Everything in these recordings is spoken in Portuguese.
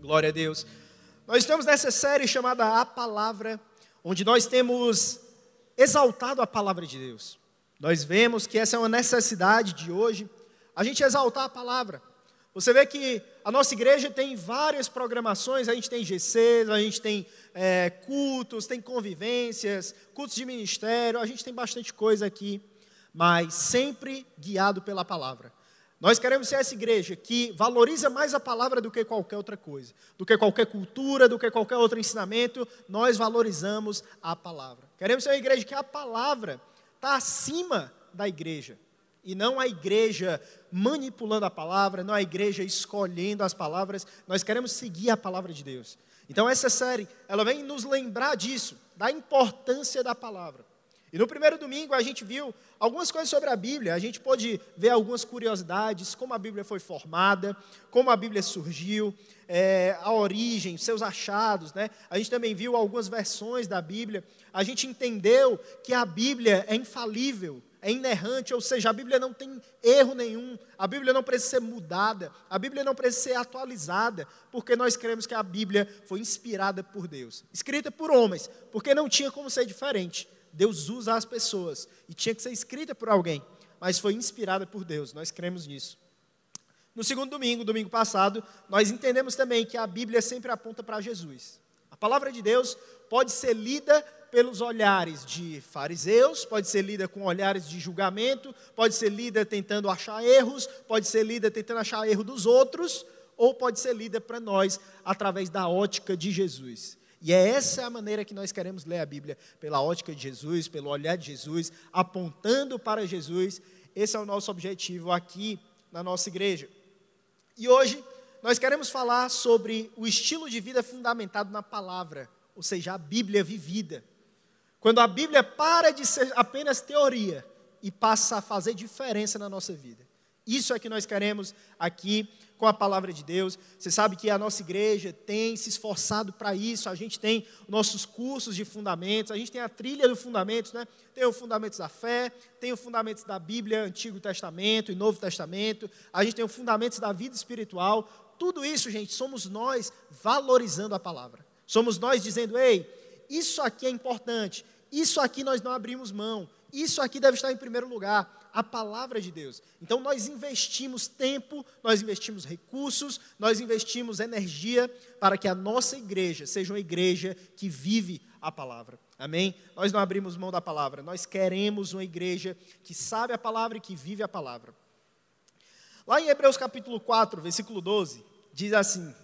Glória a Deus. Nós estamos nessa série chamada A Palavra, onde nós temos exaltado a palavra de Deus. Nós vemos que essa é uma necessidade de hoje, a gente exaltar a palavra. Você vê que a nossa igreja tem várias programações, a gente tem GCs, a gente tem é, cultos, tem convivências, cultos de ministério, a gente tem bastante coisa aqui, mas sempre guiado pela palavra. Nós queremos ser essa igreja que valoriza mais a palavra do que qualquer outra coisa, do que qualquer cultura, do que qualquer outro ensinamento, nós valorizamos a palavra. Queremos ser uma igreja que a palavra está acima da igreja, e não a igreja manipulando a palavra, não a igreja escolhendo as palavras, nós queremos seguir a palavra de Deus. Então essa série, ela vem nos lembrar disso, da importância da palavra. E no primeiro domingo a gente viu algumas coisas sobre a Bíblia, a gente pôde ver algumas curiosidades, como a Bíblia foi formada, como a Bíblia surgiu, é, a origem, seus achados, né? A gente também viu algumas versões da Bíblia, a gente entendeu que a Bíblia é infalível, é inerrante, ou seja, a Bíblia não tem erro nenhum, a Bíblia não precisa ser mudada, a Bíblia não precisa ser atualizada, porque nós cremos que a Bíblia foi inspirada por Deus, escrita por homens, porque não tinha como ser diferente. Deus usa as pessoas e tinha que ser escrita por alguém, mas foi inspirada por Deus, nós cremos nisso. No segundo domingo, domingo passado, nós entendemos também que a Bíblia sempre aponta para Jesus. A palavra de Deus pode ser lida pelos olhares de fariseus, pode ser lida com olhares de julgamento, pode ser lida tentando achar erros, pode ser lida tentando achar erro dos outros, ou pode ser lida para nós através da ótica de Jesus. E é essa a maneira que nós queremos ler a Bíblia, pela ótica de Jesus, pelo olhar de Jesus, apontando para Jesus. Esse é o nosso objetivo aqui na nossa igreja. E hoje nós queremos falar sobre o estilo de vida fundamentado na palavra, ou seja, a Bíblia vivida. Quando a Bíblia para de ser apenas teoria e passa a fazer diferença na nossa vida. Isso é que nós queremos aqui com a palavra de Deus. Você sabe que a nossa igreja tem se esforçado para isso. A gente tem nossos cursos de fundamentos, a gente tem a trilha do fundamentos, né? Tem o fundamentos da fé, tem o fundamentos da Bíblia, Antigo Testamento e Novo Testamento. A gente tem o fundamentos da vida espiritual. Tudo isso, gente, somos nós valorizando a palavra. Somos nós dizendo: "Ei, isso aqui é importante. Isso aqui nós não abrimos mão. Isso aqui deve estar em primeiro lugar a palavra de Deus. Então nós investimos tempo, nós investimos recursos, nós investimos energia para que a nossa igreja seja uma igreja que vive a palavra. Amém? Nós não abrimos mão da palavra, nós queremos uma igreja que sabe a palavra e que vive a palavra. Lá em Hebreus capítulo 4, versículo 12, diz assim: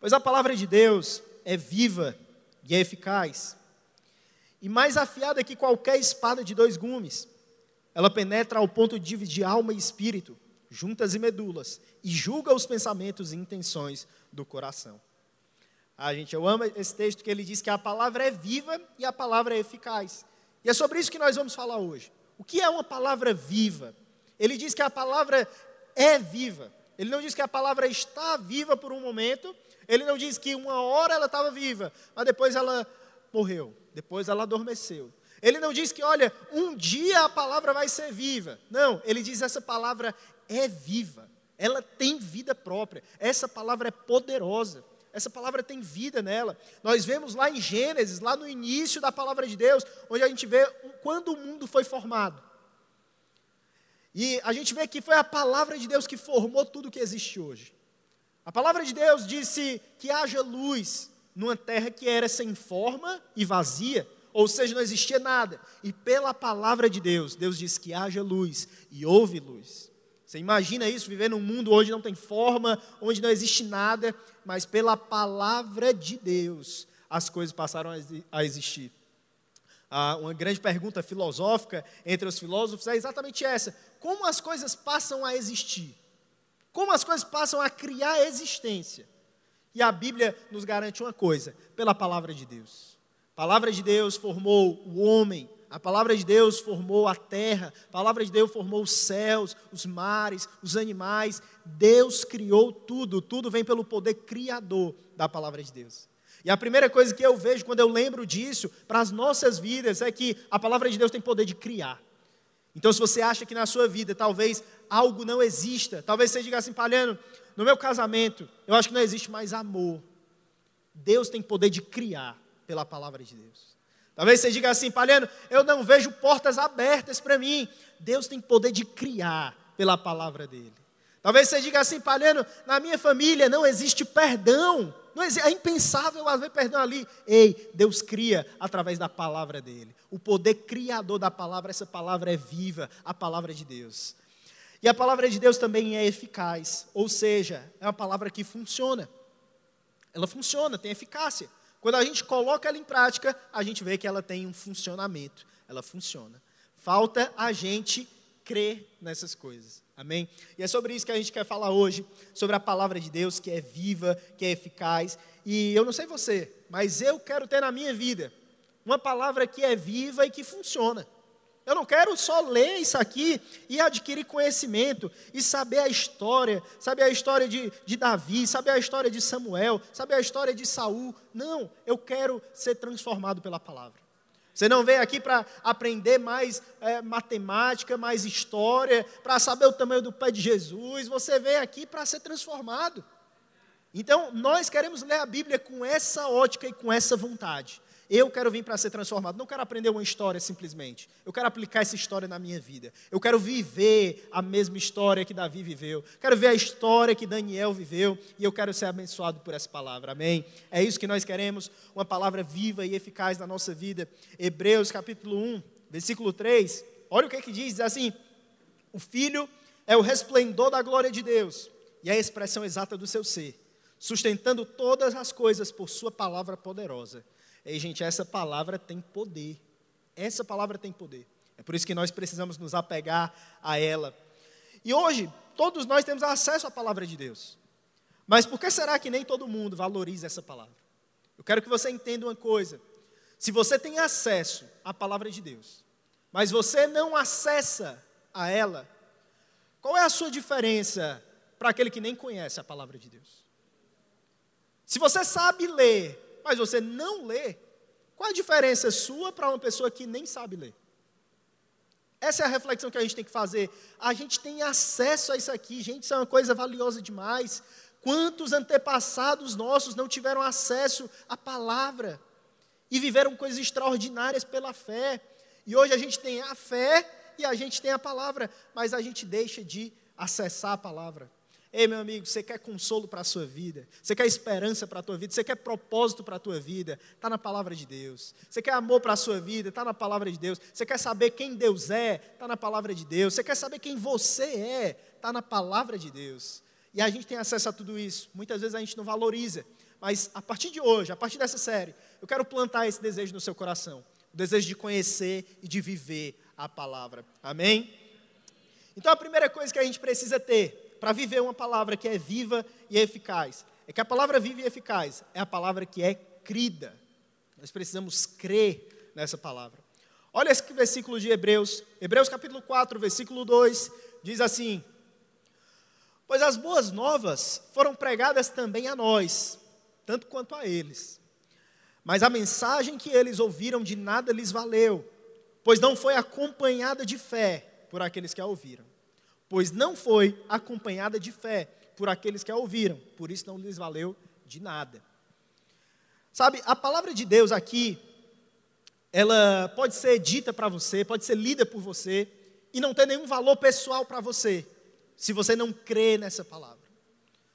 Pois a palavra de Deus é viva e é eficaz, e mais afiada que qualquer espada de dois gumes ela penetra ao ponto de dividir alma e espírito, juntas e medulas, e julga os pensamentos e intenções do coração. Ah, gente, eu amo esse texto que ele diz que a palavra é viva e a palavra é eficaz. E é sobre isso que nós vamos falar hoje. O que é uma palavra viva? Ele diz que a palavra é viva. Ele não diz que a palavra está viva por um momento. Ele não diz que uma hora ela estava viva, mas depois ela morreu. Depois ela adormeceu. Ele não diz que, olha, um dia a palavra vai ser viva. Não, ele diz essa palavra é viva. Ela tem vida própria. Essa palavra é poderosa. Essa palavra tem vida nela. Nós vemos lá em Gênesis, lá no início da palavra de Deus, onde a gente vê quando o mundo foi formado. E a gente vê que foi a palavra de Deus que formou tudo que existe hoje. A palavra de Deus disse que haja luz numa terra que era sem forma e vazia, ou seja, não existia nada. E pela palavra de Deus, Deus diz que haja luz e houve luz. Você imagina isso, viver num mundo onde não tem forma, onde não existe nada, mas pela palavra de Deus as coisas passaram a existir. Ah, uma grande pergunta filosófica entre os filósofos é exatamente essa: como as coisas passam a existir? Como as coisas passam a criar existência? E a Bíblia nos garante uma coisa: pela palavra de Deus. A palavra de Deus formou o homem, a palavra de Deus formou a terra, a palavra de Deus formou os céus, os mares, os animais. Deus criou tudo, tudo vem pelo poder criador da palavra de Deus. E a primeira coisa que eu vejo quando eu lembro disso para as nossas vidas é que a palavra de Deus tem poder de criar. Então, se você acha que na sua vida talvez algo não exista, talvez você diga assim, Palhano, no meu casamento, eu acho que não existe mais amor. Deus tem poder de criar pela palavra de Deus. Talvez você diga assim, Palhano, eu não vejo portas abertas para mim. Deus tem poder de criar pela palavra dele. Talvez você diga assim, Palhano, na minha família não existe perdão. Não existe, é impensável haver perdão ali. Ei, Deus cria através da palavra dele. O poder criador da palavra, essa palavra é viva, a palavra de Deus. E a palavra de Deus também é eficaz, ou seja, é uma palavra que funciona. Ela funciona, tem eficácia. Quando a gente coloca ela em prática, a gente vê que ela tem um funcionamento, ela funciona. Falta a gente crer nessas coisas. Amém? E é sobre isso que a gente quer falar hoje, sobre a palavra de Deus que é viva, que é eficaz. E eu não sei você, mas eu quero ter na minha vida uma palavra que é viva e que funciona. Eu não quero só ler isso aqui e adquirir conhecimento e saber a história, saber a história de, de Davi, saber a história de Samuel, saber a história de Saul. Não, eu quero ser transformado pela palavra. Você não veio aqui para aprender mais é, matemática, mais história, para saber o tamanho do pé de Jesus. Você veio aqui para ser transformado. Então, nós queremos ler a Bíblia com essa ótica e com essa vontade. Eu quero vir para ser transformado. Não quero aprender uma história simplesmente. Eu quero aplicar essa história na minha vida. Eu quero viver a mesma história que Davi viveu. Quero ver a história que Daniel viveu. E eu quero ser abençoado por essa palavra. Amém? É isso que nós queremos. Uma palavra viva e eficaz na nossa vida. Hebreus capítulo 1, versículo 3. Olha o que, é que diz: diz assim: O filho é o resplendor da glória de Deus e a expressão exata do seu ser, sustentando todas as coisas por sua palavra poderosa. Ei, gente, essa palavra tem poder. Essa palavra tem poder. É por isso que nós precisamos nos apegar a ela. E hoje, todos nós temos acesso à palavra de Deus. Mas por que será que nem todo mundo valoriza essa palavra? Eu quero que você entenda uma coisa. Se você tem acesso à palavra de Deus, mas você não acessa a ela, qual é a sua diferença para aquele que nem conhece a palavra de Deus? Se você sabe ler, mas você não lê, qual a diferença sua para uma pessoa que nem sabe ler? Essa é a reflexão que a gente tem que fazer. A gente tem acesso a isso aqui, gente, isso é uma coisa valiosa demais. Quantos antepassados nossos não tiveram acesso à palavra e viveram coisas extraordinárias pela fé? E hoje a gente tem a fé e a gente tem a palavra, mas a gente deixa de acessar a palavra. Ei, meu amigo, você quer consolo para a sua vida, você quer esperança para a tua vida, você quer propósito para a tua vida, está na palavra de Deus. Você quer amor para a sua vida, está na palavra de Deus. Você quer saber quem Deus é, está na palavra de Deus. Você quer saber quem você é, está na palavra de Deus. E a gente tem acesso a tudo isso. Muitas vezes a gente não valoriza. Mas a partir de hoje, a partir dessa série, eu quero plantar esse desejo no seu coração. O desejo de conhecer e de viver a palavra. Amém? Então a primeira coisa que a gente precisa ter para viver uma palavra que é viva e eficaz. É que a palavra viva e eficaz é a palavra que é crida. Nós precisamos crer nessa palavra. Olha esse versículo de Hebreus, Hebreus capítulo 4, versículo 2, diz assim: Pois as boas novas foram pregadas também a nós, tanto quanto a eles. Mas a mensagem que eles ouviram de nada lhes valeu, pois não foi acompanhada de fé por aqueles que a ouviram pois não foi acompanhada de fé por aqueles que a ouviram, por isso não lhes valeu de nada. Sabe, a palavra de Deus aqui, ela pode ser dita para você, pode ser lida por você, e não ter nenhum valor pessoal para você, se você não crê nessa palavra.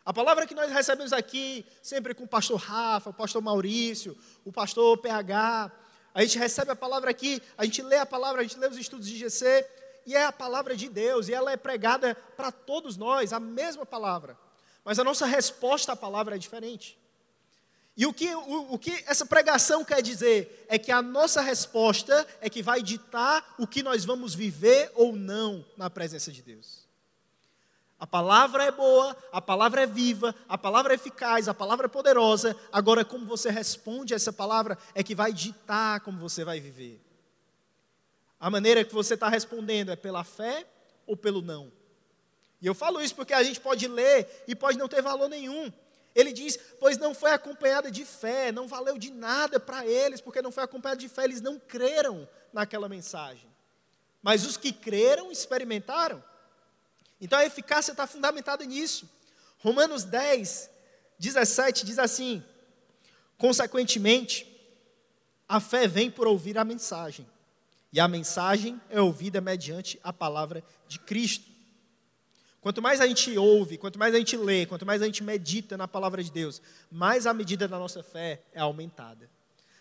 A palavra que nós recebemos aqui, sempre com o pastor Rafa, o pastor Maurício, o pastor PH, a gente recebe a palavra aqui, a gente lê a palavra, a gente lê os estudos de GC, e é a palavra de Deus, e ela é pregada para todos nós, a mesma palavra. Mas a nossa resposta à palavra é diferente. E o que, o, o que essa pregação quer dizer é que a nossa resposta é que vai ditar o que nós vamos viver ou não na presença de Deus. A palavra é boa, a palavra é viva, a palavra é eficaz, a palavra é poderosa. Agora, como você responde a essa palavra é que vai ditar como você vai viver. A maneira que você está respondendo é pela fé ou pelo não? E eu falo isso porque a gente pode ler e pode não ter valor nenhum. Ele diz: Pois não foi acompanhada de fé, não valeu de nada para eles, porque não foi acompanhada de fé, eles não creram naquela mensagem. mas os que creram experimentaram. Então a eficácia está fundamentada nisso. Romanos 10, 17 diz assim: Consequentemente, a fé vem por ouvir a mensagem, e a mensagem é ouvida mediante a palavra de Cristo. Quanto mais a gente ouve, quanto mais a gente lê, quanto mais a gente medita na palavra de Deus, mais a medida da nossa fé é aumentada.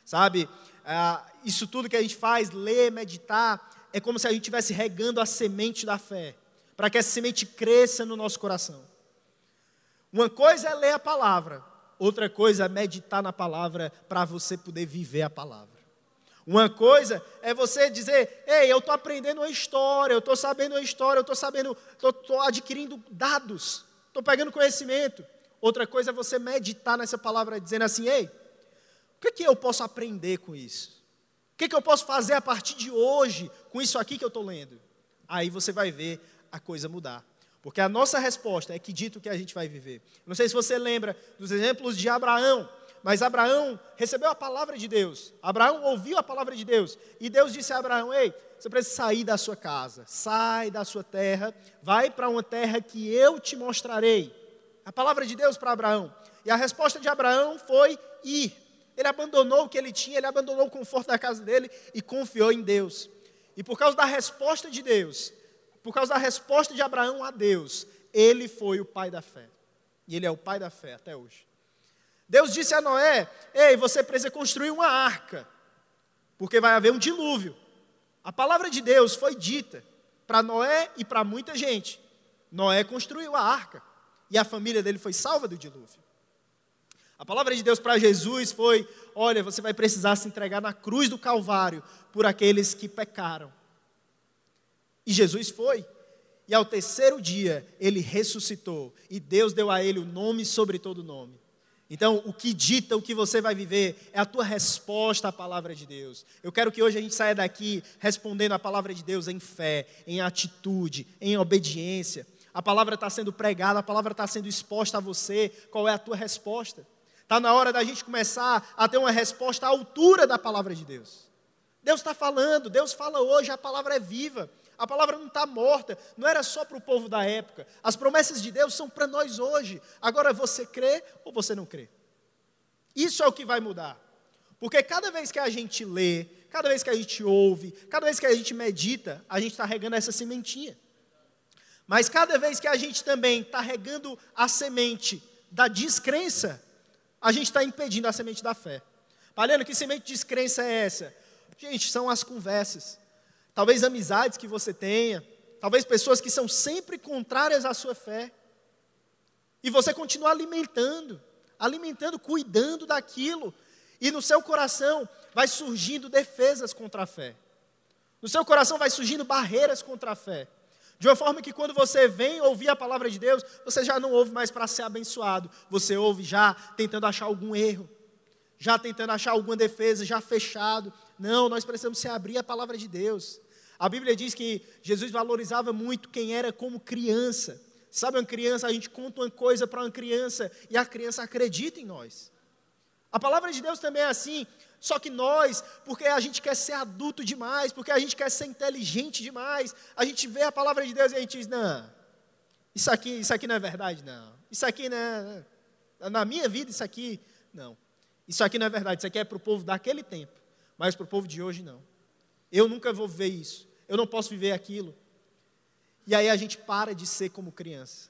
Sabe, ah, isso tudo que a gente faz, ler, meditar, é como se a gente estivesse regando a semente da fé, para que essa semente cresça no nosso coração. Uma coisa é ler a palavra, outra coisa é meditar na palavra para você poder viver a palavra. Uma coisa é você dizer, ei, eu estou aprendendo uma história, eu estou sabendo uma história, eu estou sabendo, estou adquirindo dados, estou pegando conhecimento. Outra coisa é você meditar nessa palavra, dizendo assim, ei, o que, que eu posso aprender com isso? O que, que eu posso fazer a partir de hoje com isso aqui que eu estou lendo? Aí você vai ver a coisa mudar. Porque a nossa resposta é que dito que a gente vai viver. Não sei se você lembra dos exemplos de Abraão, mas Abraão recebeu a palavra de Deus. Abraão ouviu a palavra de Deus. E Deus disse a Abraão: Ei, você precisa sair da sua casa, sai da sua terra, vai para uma terra que eu te mostrarei. A palavra de Deus para Abraão. E a resposta de Abraão foi ir. Ele abandonou o que ele tinha, ele abandonou o conforto da casa dele e confiou em Deus. E por causa da resposta de Deus, por causa da resposta de Abraão a Deus, ele foi o pai da fé. E ele é o pai da fé até hoje. Deus disse a Noé: Ei, você precisa construir uma arca, porque vai haver um dilúvio. A palavra de Deus foi dita para Noé e para muita gente. Noé construiu a arca e a família dele foi salva do dilúvio. A palavra de Deus para Jesus foi: olha, você vai precisar se entregar na cruz do Calvário por aqueles que pecaram. E Jesus foi. E ao terceiro dia ele ressuscitou e Deus deu a ele o nome sobre todo nome. Então, o que dita o que você vai viver é a tua resposta à palavra de Deus. Eu quero que hoje a gente saia daqui respondendo a palavra de Deus em fé, em atitude, em obediência. A palavra está sendo pregada, a palavra está sendo exposta a você. Qual é a tua resposta? Está na hora da gente começar a ter uma resposta à altura da palavra de Deus. Deus está falando, Deus fala hoje, a palavra é viva, a palavra não está morta, não era só para o povo da época. As promessas de Deus são para nós hoje. Agora você crê ou você não crê? Isso é o que vai mudar. Porque cada vez que a gente lê, cada vez que a gente ouve, cada vez que a gente medita, a gente está regando essa sementinha. Mas cada vez que a gente também está regando a semente da descrença, a gente está impedindo a semente da fé. Palhando, que semente de descrença é essa? Gente, são as conversas. Talvez amizades que você tenha, talvez pessoas que são sempre contrárias à sua fé. E você continua alimentando, alimentando, cuidando daquilo. E no seu coração vai surgindo defesas contra a fé. No seu coração vai surgindo barreiras contra a fé. De uma forma que quando você vem ouvir a palavra de Deus, você já não ouve mais para ser abençoado, você ouve já tentando achar algum erro, já tentando achar alguma defesa, já fechado. Não, nós precisamos se abrir a palavra de Deus. A Bíblia diz que Jesus valorizava muito quem era como criança. Sabe, uma criança, a gente conta uma coisa para uma criança e a criança acredita em nós. A palavra de Deus também é assim. Só que nós, porque a gente quer ser adulto demais, porque a gente quer ser inteligente demais, a gente vê a palavra de Deus e a gente diz: não, isso aqui, isso aqui não é verdade, não. Isso aqui não é, na minha vida, isso aqui, não. Isso aqui não é verdade, isso aqui é para o povo daquele tempo, mas para o povo de hoje, não. Eu nunca vou ver isso, eu não posso viver aquilo. E aí a gente para de ser como criança.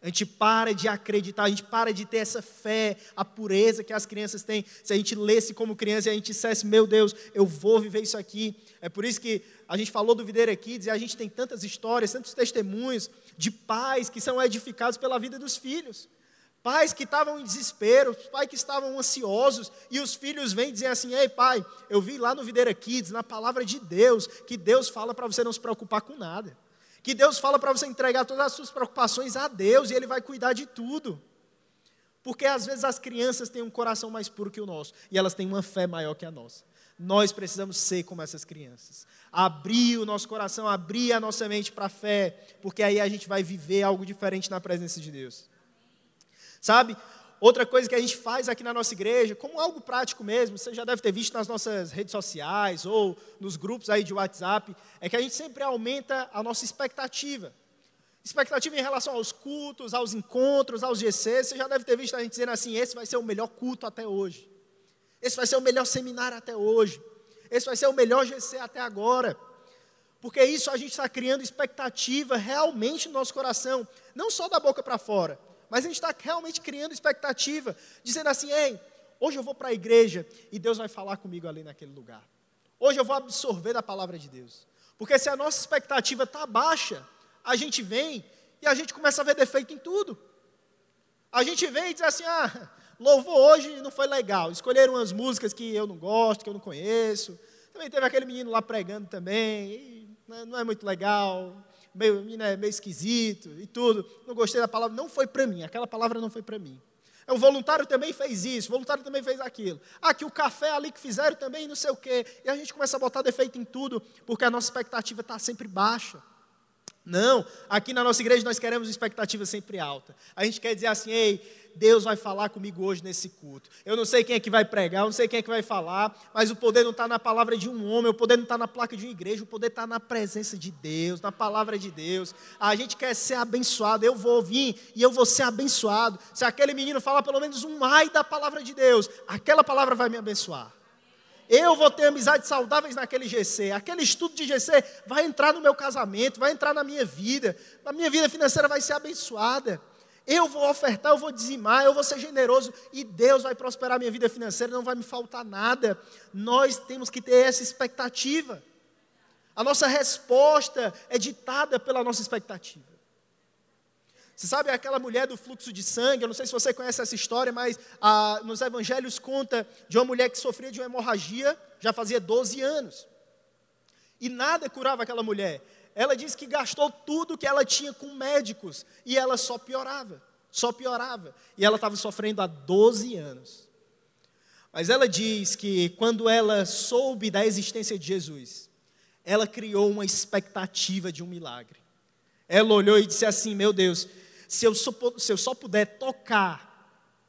A gente para de acreditar, a gente para de ter essa fé, a pureza que as crianças têm. Se a gente lesse como criança e a gente dissesse, meu Deus, eu vou viver isso aqui. É por isso que a gente falou do Videira Kids e a gente tem tantas histórias, tantos testemunhos de pais que são edificados pela vida dos filhos. Pais que estavam em desespero, pais que estavam ansiosos, e os filhos vêm dizer assim: Ei, pai, eu vi lá no Videira Kids, na palavra de Deus, que Deus fala para você não se preocupar com nada. Que Deus fala para você entregar todas as suas preocupações a Deus e Ele vai cuidar de tudo. Porque às vezes as crianças têm um coração mais puro que o nosso e elas têm uma fé maior que a nossa. Nós precisamos ser como essas crianças. Abrir o nosso coração, abrir a nossa mente para a fé, porque aí a gente vai viver algo diferente na presença de Deus. Sabe? outra coisa que a gente faz aqui na nossa igreja, como algo prático mesmo, você já deve ter visto nas nossas redes sociais ou nos grupos aí de WhatsApp, é que a gente sempre aumenta a nossa expectativa. Expectativa em relação aos cultos, aos encontros, aos GCs. Você já deve ter visto a gente dizendo assim: esse vai ser o melhor culto até hoje. Esse vai ser o melhor seminário até hoje. Esse vai ser o melhor GC até agora. Porque isso a gente está criando expectativa realmente no nosso coração, não só da boca para fora, mas a gente está realmente criando expectativa, dizendo assim: ei, hoje eu vou para a igreja e Deus vai falar comigo ali naquele lugar. Hoje eu vou absorver da palavra de Deus. Porque se a nossa expectativa está baixa, a gente vem e a gente começa a ver defeito em tudo. A gente vem e diz assim: ah, louvor hoje não foi legal. Escolheram umas músicas que eu não gosto, que eu não conheço. Também teve aquele menino lá pregando também, não é muito legal meio, né, meio esquisito e tudo, não gostei da palavra, não foi para mim, aquela palavra não foi para mim. O voluntário também fez isso, o voluntário também fez aquilo. Ah, que o café ali que fizeram também, não sei o quê. E a gente começa a botar defeito em tudo, porque a nossa expectativa está sempre baixa. Não, aqui na nossa igreja nós queremos expectativa sempre alta. A gente quer dizer assim, ei, Deus vai falar comigo hoje nesse culto. Eu não sei quem é que vai pregar, eu não sei quem é que vai falar, mas o poder não está na palavra de um homem, o poder não está na placa de uma igreja, o poder está na presença de Deus, na palavra de Deus. A gente quer ser abençoado, eu vou vir e eu vou ser abençoado. Se aquele menino falar pelo menos um ai da palavra de Deus, aquela palavra vai me abençoar. Eu vou ter amizades saudáveis naquele GC. Aquele estudo de GC vai entrar no meu casamento, vai entrar na minha vida. A minha vida financeira vai ser abençoada. Eu vou ofertar, eu vou dizimar, eu vou ser generoso e Deus vai prosperar a minha vida financeira, não vai me faltar nada. Nós temos que ter essa expectativa. A nossa resposta é ditada pela nossa expectativa. Você sabe aquela mulher do fluxo de sangue? Eu não sei se você conhece essa história, mas ah, nos evangelhos conta de uma mulher que sofria de uma hemorragia já fazia 12 anos. E nada curava aquela mulher. Ela diz que gastou tudo que ela tinha com médicos e ela só piorava, só piorava. E ela estava sofrendo há 12 anos. Mas ela diz que quando ela soube da existência de Jesus, ela criou uma expectativa de um milagre. Ela olhou e disse assim: Meu Deus, se eu só, se eu só puder tocar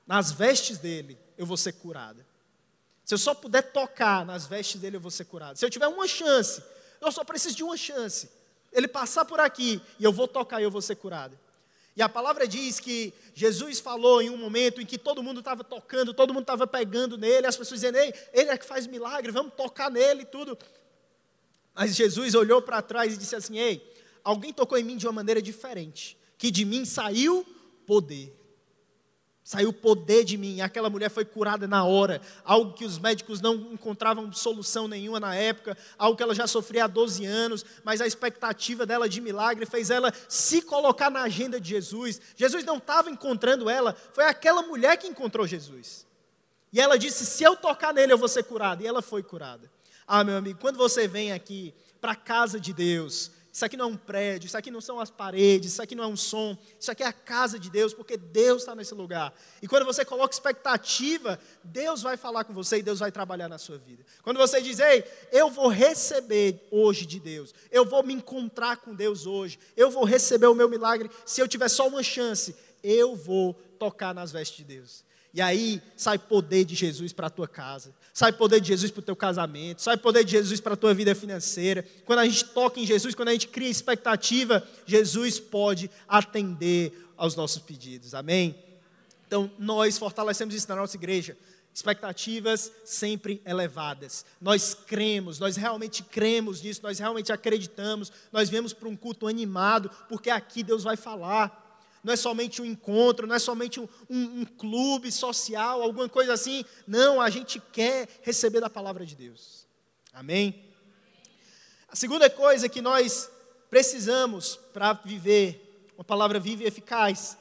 nas vestes dele, eu vou ser curada. Se eu só puder tocar nas vestes dele, eu vou ser curada. Se eu tiver uma chance, eu só preciso de uma chance ele passar por aqui e eu vou tocar e eu vou ser curado. E a palavra diz que Jesus falou em um momento em que todo mundo estava tocando, todo mundo estava pegando nele, as pessoas dizendo, Ei, ele é que faz milagre, vamos tocar nele e tudo. Mas Jesus olhou para trás e disse assim: Ei, alguém tocou em mim de uma maneira diferente, que de mim saiu poder. Saiu poder de mim, aquela mulher foi curada na hora, algo que os médicos não encontravam solução nenhuma na época, algo que ela já sofria há 12 anos, mas a expectativa dela de milagre fez ela se colocar na agenda de Jesus. Jesus não estava encontrando ela, foi aquela mulher que encontrou Jesus. E ela disse: Se eu tocar nele, eu vou ser curada. E ela foi curada. Ah, meu amigo, quando você vem aqui para a casa de Deus, isso aqui não é um prédio, isso aqui não são as paredes, isso aqui não é um som, isso aqui é a casa de Deus, porque Deus está nesse lugar. E quando você coloca expectativa, Deus vai falar com você e Deus vai trabalhar na sua vida. Quando você diz, ei, eu vou receber hoje de Deus, eu vou me encontrar com Deus hoje, eu vou receber o meu milagre, se eu tiver só uma chance, eu vou tocar nas vestes de Deus. E aí sai poder de Jesus para a tua casa, sai poder de Jesus para o teu casamento, sai poder de Jesus para a tua vida financeira. Quando a gente toca em Jesus, quando a gente cria expectativa, Jesus pode atender aos nossos pedidos. Amém? Então, nós fortalecemos isso na nossa igreja. Expectativas sempre elevadas. Nós cremos, nós realmente cremos nisso, nós realmente acreditamos. Nós viemos para um culto animado, porque aqui Deus vai falar não é somente um encontro, não é somente um, um, um, clube social, alguma coisa assim. Não, a gente quer receber da palavra de Deus. Amém? A segunda coisa que nós precisamos para viver uma palavra viva e eficaz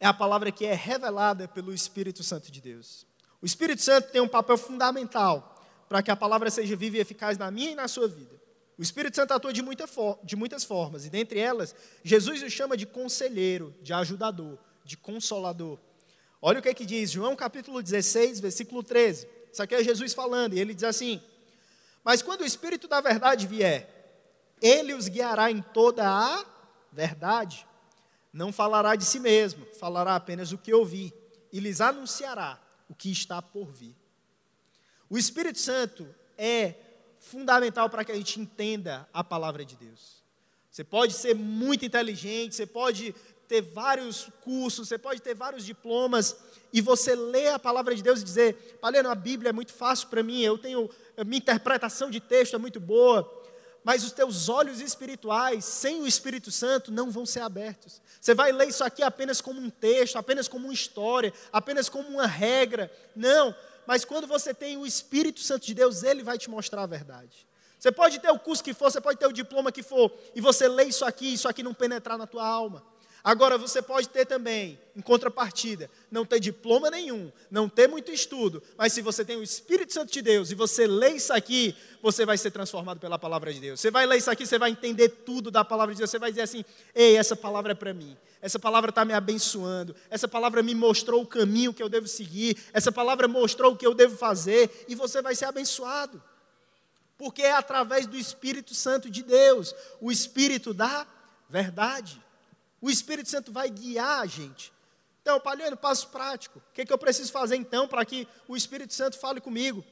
é a palavra que é revelada pelo Espírito Santo de Deus. O Espírito Santo tem um papel fundamental para que a palavra seja viva e eficaz na minha e na sua vida. O Espírito Santo atua de, muita de muitas formas, e dentre elas, Jesus o chama de conselheiro, de ajudador, de consolador. Olha o que, é que diz, João capítulo 16, versículo 13. Isso aqui é Jesus falando, e ele diz assim: Mas quando o Espírito da verdade vier, ele os guiará em toda a verdade. Não falará de si mesmo, falará apenas o que ouvi, e lhes anunciará o que está por vir. O Espírito Santo é fundamental para que a gente entenda a palavra de Deus. Você pode ser muito inteligente, você pode ter vários cursos, você pode ter vários diplomas, e você lê a palavra de Deus e dizer: Paleno, a Bíblia é muito fácil para mim, eu tenho, a minha interpretação de texto é muito boa, mas os teus olhos espirituais, sem o Espírito Santo, não vão ser abertos. Você vai ler isso aqui apenas como um texto, apenas como uma história, apenas como uma regra. Não, mas quando você tem o Espírito Santo de Deus, ele vai te mostrar a verdade. Você pode ter o curso que for, você pode ter o diploma que for, e você lê isso aqui, isso aqui não penetrar na tua alma. Agora, você pode ter também, em contrapartida, não ter diploma nenhum, não ter muito estudo, mas se você tem o Espírito Santo de Deus e você lê isso aqui, você vai ser transformado pela palavra de Deus. Você vai ler isso aqui, você vai entender tudo da palavra de Deus. Você vai dizer assim: ei, essa palavra é para mim, essa palavra está me abençoando, essa palavra me mostrou o caminho que eu devo seguir, essa palavra mostrou o que eu devo fazer, e você vai ser abençoado. Porque é através do Espírito Santo de Deus, o Espírito da verdade. O Espírito Santo vai guiar a gente. Então, Palhano, passo prático. O que, é que eu preciso fazer então para que o Espírito Santo fale comigo?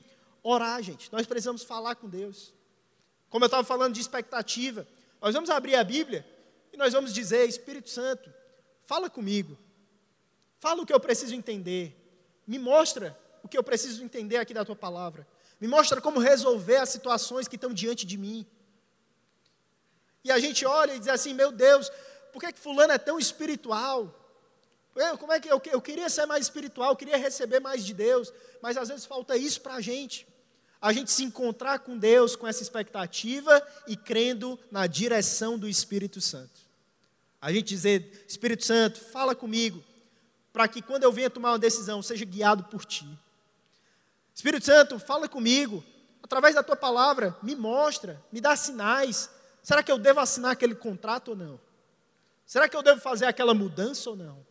Orar, gente. Nós precisamos falar com Deus. Como eu estava falando de expectativa, nós vamos abrir a Bíblia e nós vamos dizer: Espírito Santo, fala comigo. Fala o que eu preciso entender. Me mostra o que eu preciso entender aqui da tua palavra. Me mostra como resolver as situações que estão diante de mim. E a gente olha e diz assim: meu Deus, por que, que fulano é tão espiritual? Como é que eu, eu queria ser mais espiritual, eu queria receber mais de Deus, mas às vezes falta isso para a gente. A gente se encontrar com Deus com essa expectativa e crendo na direção do Espírito Santo. A gente dizer, Espírito Santo, fala comigo, para que quando eu venha tomar uma decisão, seja guiado por Ti. Espírito Santo, fala comigo, através da Tua palavra, me mostra, me dá sinais. Será que eu devo assinar aquele contrato ou não? Será que eu devo fazer aquela mudança ou não?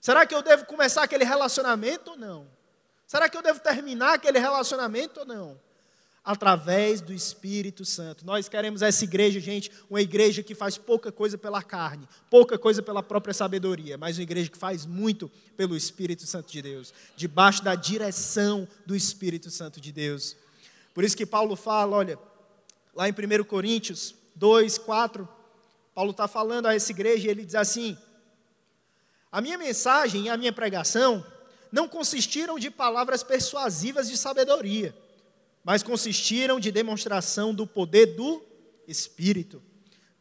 Será que eu devo começar aquele relacionamento ou não? Será que eu devo terminar aquele relacionamento ou não? Através do Espírito Santo. Nós queremos essa igreja, gente, uma igreja que faz pouca coisa pela carne, pouca coisa pela própria sabedoria, mas uma igreja que faz muito pelo Espírito Santo de Deus, debaixo da direção do Espírito Santo de Deus. Por isso que Paulo fala, olha, lá em 1 Coríntios 2, 4, Paulo está falando a essa igreja e ele diz assim: A minha mensagem e a minha pregação não consistiram de palavras persuasivas de sabedoria, mas consistiram de demonstração do poder do Espírito,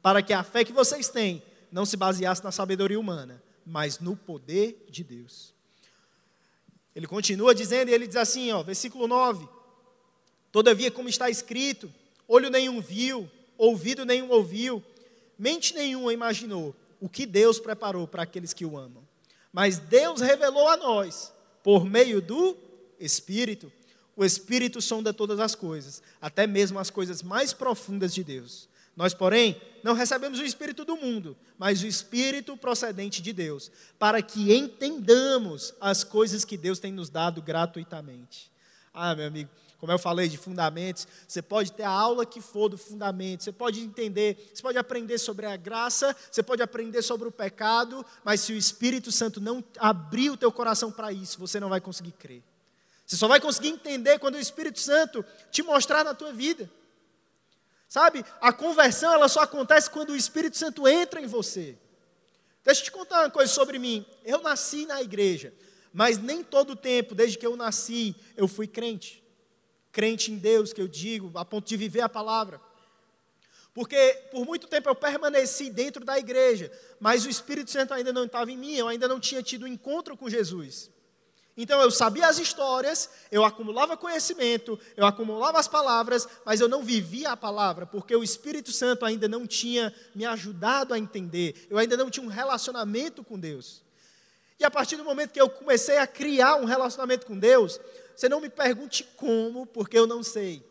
para que a fé que vocês têm não se baseasse na sabedoria humana, mas no poder de Deus. Ele continua dizendo, e ele diz assim, ó, versículo 9: Todavia, como está escrito, olho nenhum viu, ouvido nenhum ouviu, mente nenhuma imaginou o que Deus preparou para aqueles que o amam. Mas Deus revelou a nós, por meio do Espírito. O Espírito sonda todas as coisas, até mesmo as coisas mais profundas de Deus. Nós, porém, não recebemos o Espírito do mundo, mas o Espírito procedente de Deus, para que entendamos as coisas que Deus tem nos dado gratuitamente. Ah, meu amigo, como eu falei de fundamentos, você pode ter a aula que for do fundamento, você pode entender, você pode aprender sobre a graça, você pode aprender sobre o pecado, mas se o Espírito Santo não abrir o teu coração para isso, você não vai conseguir crer. Você só vai conseguir entender quando o Espírito Santo te mostrar na tua vida. Sabe? A conversão ela só acontece quando o Espírito Santo entra em você. Deixa eu te contar uma coisa sobre mim. Eu nasci na igreja, mas nem todo o tempo, desde que eu nasci, eu fui crente crente em Deus, que eu digo, a ponto de viver a palavra. Porque por muito tempo eu permaneci dentro da igreja, mas o Espírito Santo ainda não estava em mim, eu ainda não tinha tido um encontro com Jesus. Então eu sabia as histórias, eu acumulava conhecimento, eu acumulava as palavras, mas eu não vivia a palavra, porque o Espírito Santo ainda não tinha me ajudado a entender, eu ainda não tinha um relacionamento com Deus. E a partir do momento que eu comecei a criar um relacionamento com Deus, você não me pergunte como, porque eu não sei.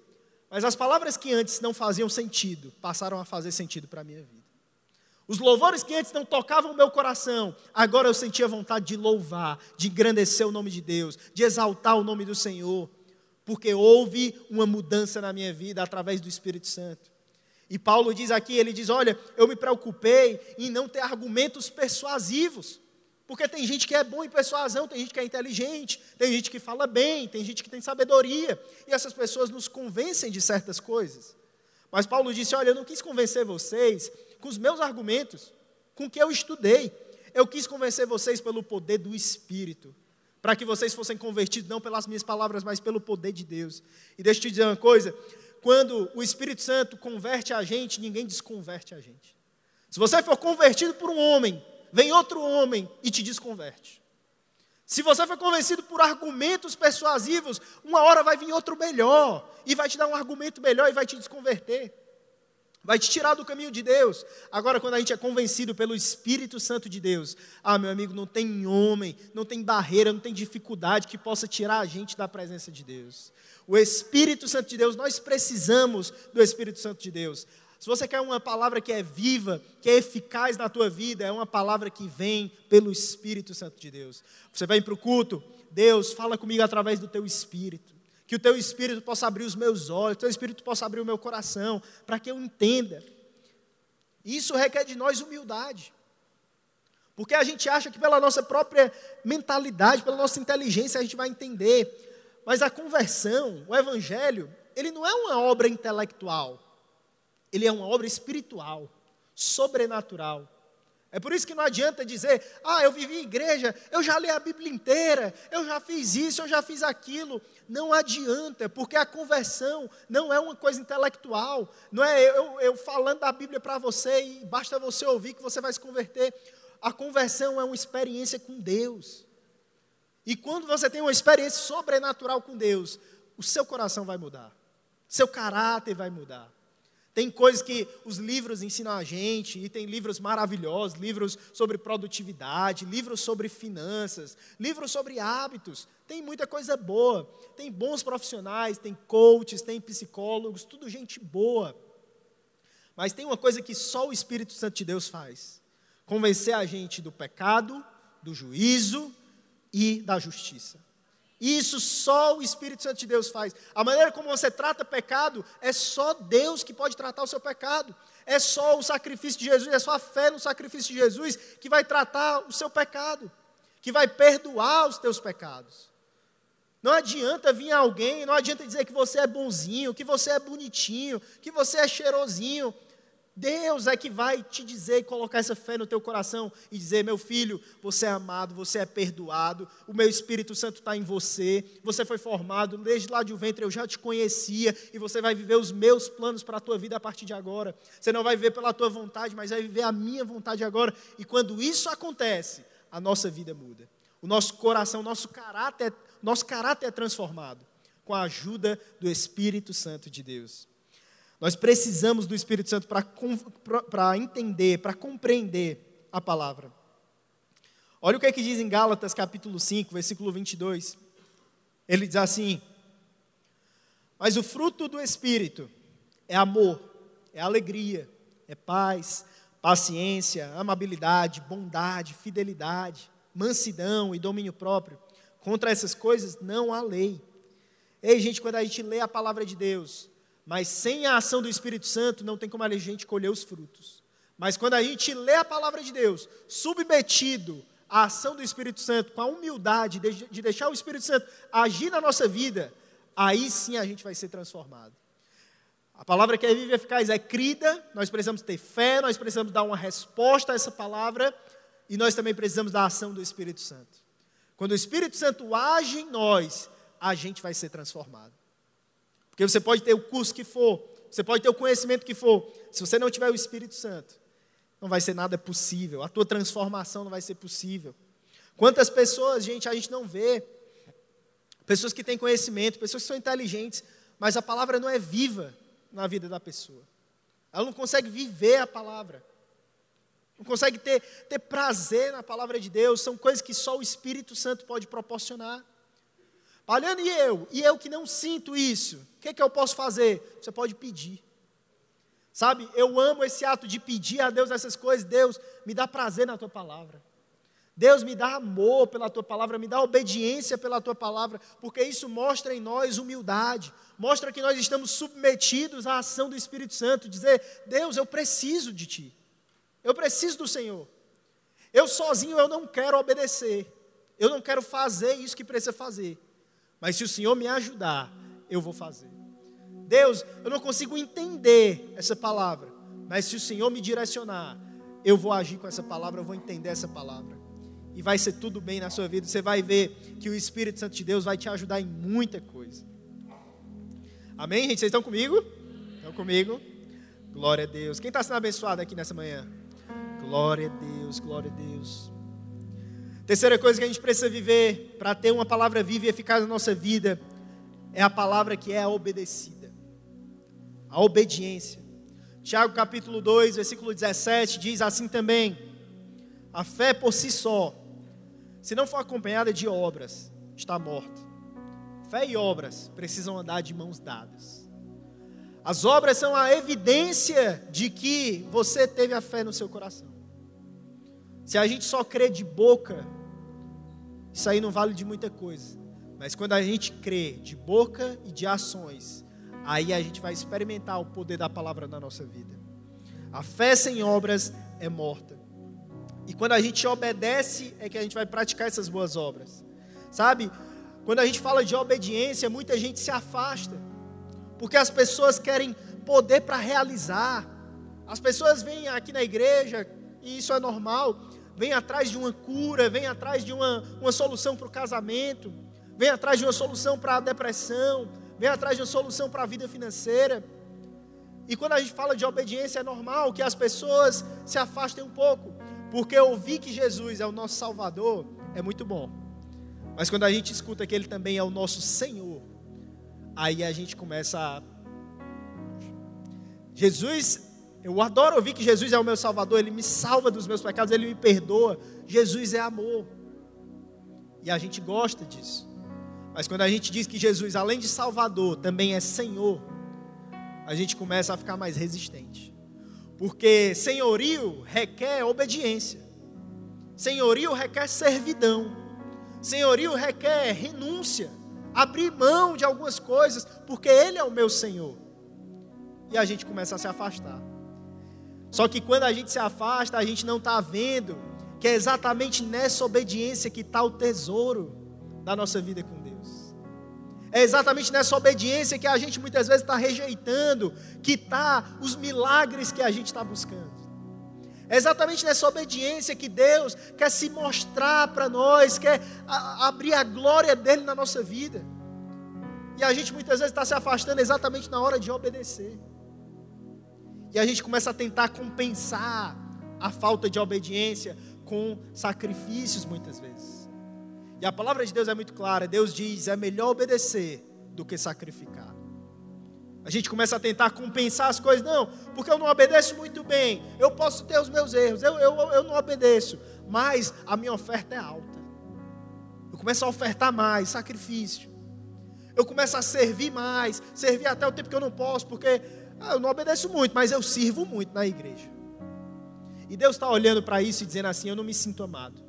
Mas as palavras que antes não faziam sentido, passaram a fazer sentido para a minha vida. Os louvores que antes não tocavam o meu coração, agora eu sentia vontade de louvar, de engrandecer o nome de Deus, de exaltar o nome do Senhor, porque houve uma mudança na minha vida através do Espírito Santo. E Paulo diz aqui, ele diz: "Olha, eu me preocupei em não ter argumentos persuasivos Porque tem gente que é bom em persuasão, tem gente que é inteligente, tem gente que fala bem, tem gente que tem sabedoria. E essas pessoas nos convencem de certas coisas. Mas Paulo disse: Olha, eu não quis convencer vocês com os meus argumentos, com o que eu estudei. Eu quis convencer vocês pelo poder do Espírito, para que vocês fossem convertidos não pelas minhas palavras, mas pelo poder de Deus. E deixa eu te dizer uma coisa: quando o Espírito Santo converte a gente, ninguém desconverte a gente. Se você for convertido por um homem, vem outro homem e te desconverte. Se você for convencido por argumentos persuasivos, uma hora vai vir outro melhor e vai te dar um argumento melhor e vai te desconverter. Vai te tirar do caminho de Deus. Agora, quando a gente é convencido pelo Espírito Santo de Deus, ah, meu amigo, não tem homem, não tem barreira, não tem dificuldade que possa tirar a gente da presença de Deus. O Espírito Santo de Deus, nós precisamos do Espírito Santo de Deus. Se você quer uma palavra que é viva, que é eficaz na tua vida, é uma palavra que vem pelo Espírito Santo de Deus. Você vem para o culto, Deus fala comigo através do teu Espírito. Que o teu Espírito possa abrir os meus olhos, o teu Espírito possa abrir o meu coração, para que eu entenda. Isso requer de nós humildade. Porque a gente acha que pela nossa própria mentalidade, pela nossa inteligência, a gente vai entender. Mas a conversão, o Evangelho, ele não é uma obra intelectual ele é uma obra espiritual, sobrenatural. É por isso que não adianta dizer, ah, eu vivi em igreja, eu já li a Bíblia inteira, eu já fiz isso, eu já fiz aquilo. Não adianta, porque a conversão não é uma coisa intelectual. Não é eu, eu falando da Bíblia para você e basta você ouvir que você vai se converter. A conversão é uma experiência com Deus. E quando você tem uma experiência sobrenatural com Deus, o seu coração vai mudar, seu caráter vai mudar. Tem coisas que os livros ensinam a gente, e tem livros maravilhosos, livros sobre produtividade, livros sobre finanças, livros sobre hábitos. Tem muita coisa boa. Tem bons profissionais, tem coaches, tem psicólogos, tudo gente boa. Mas tem uma coisa que só o Espírito Santo de Deus faz: convencer a gente do pecado, do juízo e da justiça. Isso só o Espírito Santo de Deus faz. A maneira como você trata pecado é só Deus que pode tratar o seu pecado. É só o sacrifício de Jesus, é só a fé no sacrifício de Jesus que vai tratar o seu pecado, que vai perdoar os teus pecados. Não adianta vir alguém, não adianta dizer que você é bonzinho, que você é bonitinho, que você é cheirosinho. Deus é que vai te dizer e colocar essa fé no teu coração e dizer: meu filho, você é amado, você é perdoado, o meu Espírito Santo está em você, você foi formado, desde lá de o ventre eu já te conhecia e você vai viver os meus planos para a tua vida a partir de agora. Você não vai viver pela tua vontade, mas vai viver a minha vontade agora. E quando isso acontece, a nossa vida muda. O nosso coração, nosso caráter, nosso caráter é transformado com a ajuda do Espírito Santo de Deus. Nós precisamos do Espírito Santo para entender, para compreender a palavra. Olha o que é que diz em Gálatas capítulo 5, versículo 22. Ele diz assim: Mas o fruto do Espírito é amor, é alegria, é paz, paciência, amabilidade, bondade, fidelidade, mansidão e domínio próprio. Contra essas coisas não há lei. Ei, gente, quando a gente lê a palavra de Deus, mas sem a ação do Espírito Santo, não tem como a gente colher os frutos. Mas quando a gente lê a palavra de Deus, submetido à ação do Espírito Santo, com a humildade de deixar o Espírito Santo agir na nossa vida, aí sim a gente vai ser transformado. A palavra que é viva e eficaz é crida, nós precisamos ter fé, nós precisamos dar uma resposta a essa palavra, e nós também precisamos da ação do Espírito Santo. Quando o Espírito Santo age em nós, a gente vai ser transformado. Porque você pode ter o curso que for, você pode ter o conhecimento que for, se você não tiver o Espírito Santo, não vai ser nada possível, a tua transformação não vai ser possível. Quantas pessoas, gente, a gente não vê, pessoas que têm conhecimento, pessoas que são inteligentes, mas a palavra não é viva na vida da pessoa. Ela não consegue viver a palavra. Não consegue ter, ter prazer na palavra de Deus. São coisas que só o Espírito Santo pode proporcionar. Palhano, e eu? E eu que não sinto isso? O que, é que eu posso fazer? Você pode pedir. Sabe, eu amo esse ato de pedir a Deus essas coisas. Deus, me dá prazer na tua palavra. Deus me dá amor pela tua palavra, me dá obediência pela tua palavra, porque isso mostra em nós humildade, mostra que nós estamos submetidos à ação do Espírito Santo, dizer: Deus, eu preciso de ti, eu preciso do Senhor. Eu sozinho eu não quero obedecer. Eu não quero fazer isso que precisa fazer. Mas se o Senhor me ajudar, eu vou fazer. Deus, eu não consigo entender essa palavra, mas se o Senhor me direcionar, eu vou agir com essa palavra, eu vou entender essa palavra. E vai ser tudo bem na sua vida. Você vai ver que o Espírito Santo de Deus vai te ajudar em muita coisa. Amém, gente? Vocês estão comigo? Estão comigo? Glória a Deus. Quem está sendo abençoado aqui nessa manhã? Glória a Deus, glória a Deus. Terceira coisa que a gente precisa viver para ter uma palavra viva e eficaz na nossa vida é a palavra que é obedecida. A obediência. Tiago capítulo 2, versículo 17 diz assim também: A fé por si só, se não for acompanhada de obras, está morta. Fé e obras precisam andar de mãos dadas. As obras são a evidência de que você teve a fé no seu coração. Se a gente só crê de boca, isso aí não vale de muita coisa. Mas quando a gente crê de boca e de ações, aí a gente vai experimentar o poder da palavra na nossa vida. A fé sem obras é morta. E quando a gente obedece, é que a gente vai praticar essas boas obras. Sabe? Quando a gente fala de obediência, muita gente se afasta. Porque as pessoas querem poder para realizar. As pessoas vêm aqui na igreja, e isso é normal, vem atrás de uma cura, vem atrás de uma, uma solução para o casamento, vem atrás de uma solução para a depressão, vem atrás de uma solução para a vida financeira. E quando a gente fala de obediência, é normal que as pessoas se afastem um pouco, porque ouvir que Jesus é o nosso Salvador é muito bom. Mas quando a gente escuta que Ele também é o nosso Senhor, aí a gente começa a. Jesus eu adoro ouvir que Jesus é o meu Salvador, Ele me salva dos meus pecados, Ele me perdoa. Jesus é amor. E a gente gosta disso. Mas quando a gente diz que Jesus, além de Salvador, também é Senhor, a gente começa a ficar mais resistente. Porque senhorio requer obediência, senhorio requer servidão, senhorio requer renúncia, abrir mão de algumas coisas, porque Ele é o meu Senhor. E a gente começa a se afastar. Só que quando a gente se afasta, a gente não está vendo que é exatamente nessa obediência que está o tesouro da nossa vida com Deus. É exatamente nessa obediência que a gente muitas vezes está rejeitando, que está os milagres que a gente está buscando. É exatamente nessa obediência que Deus quer se mostrar para nós, quer abrir a glória dele na nossa vida. E a gente muitas vezes está se afastando exatamente na hora de obedecer. E a gente começa a tentar compensar a falta de obediência com sacrifícios muitas vezes. E a palavra de Deus é muito clara. Deus diz: é melhor obedecer do que sacrificar. A gente começa a tentar compensar as coisas, não, porque eu não obedeço muito bem, eu posso ter os meus erros, eu, eu, eu não obedeço, mas a minha oferta é alta. Eu começo a ofertar mais, sacrifício. Eu começo a servir mais, servir até o tempo que eu não posso, porque ah, eu não obedeço muito, mas eu sirvo muito na igreja. E Deus está olhando para isso e dizendo assim: Eu não me sinto amado.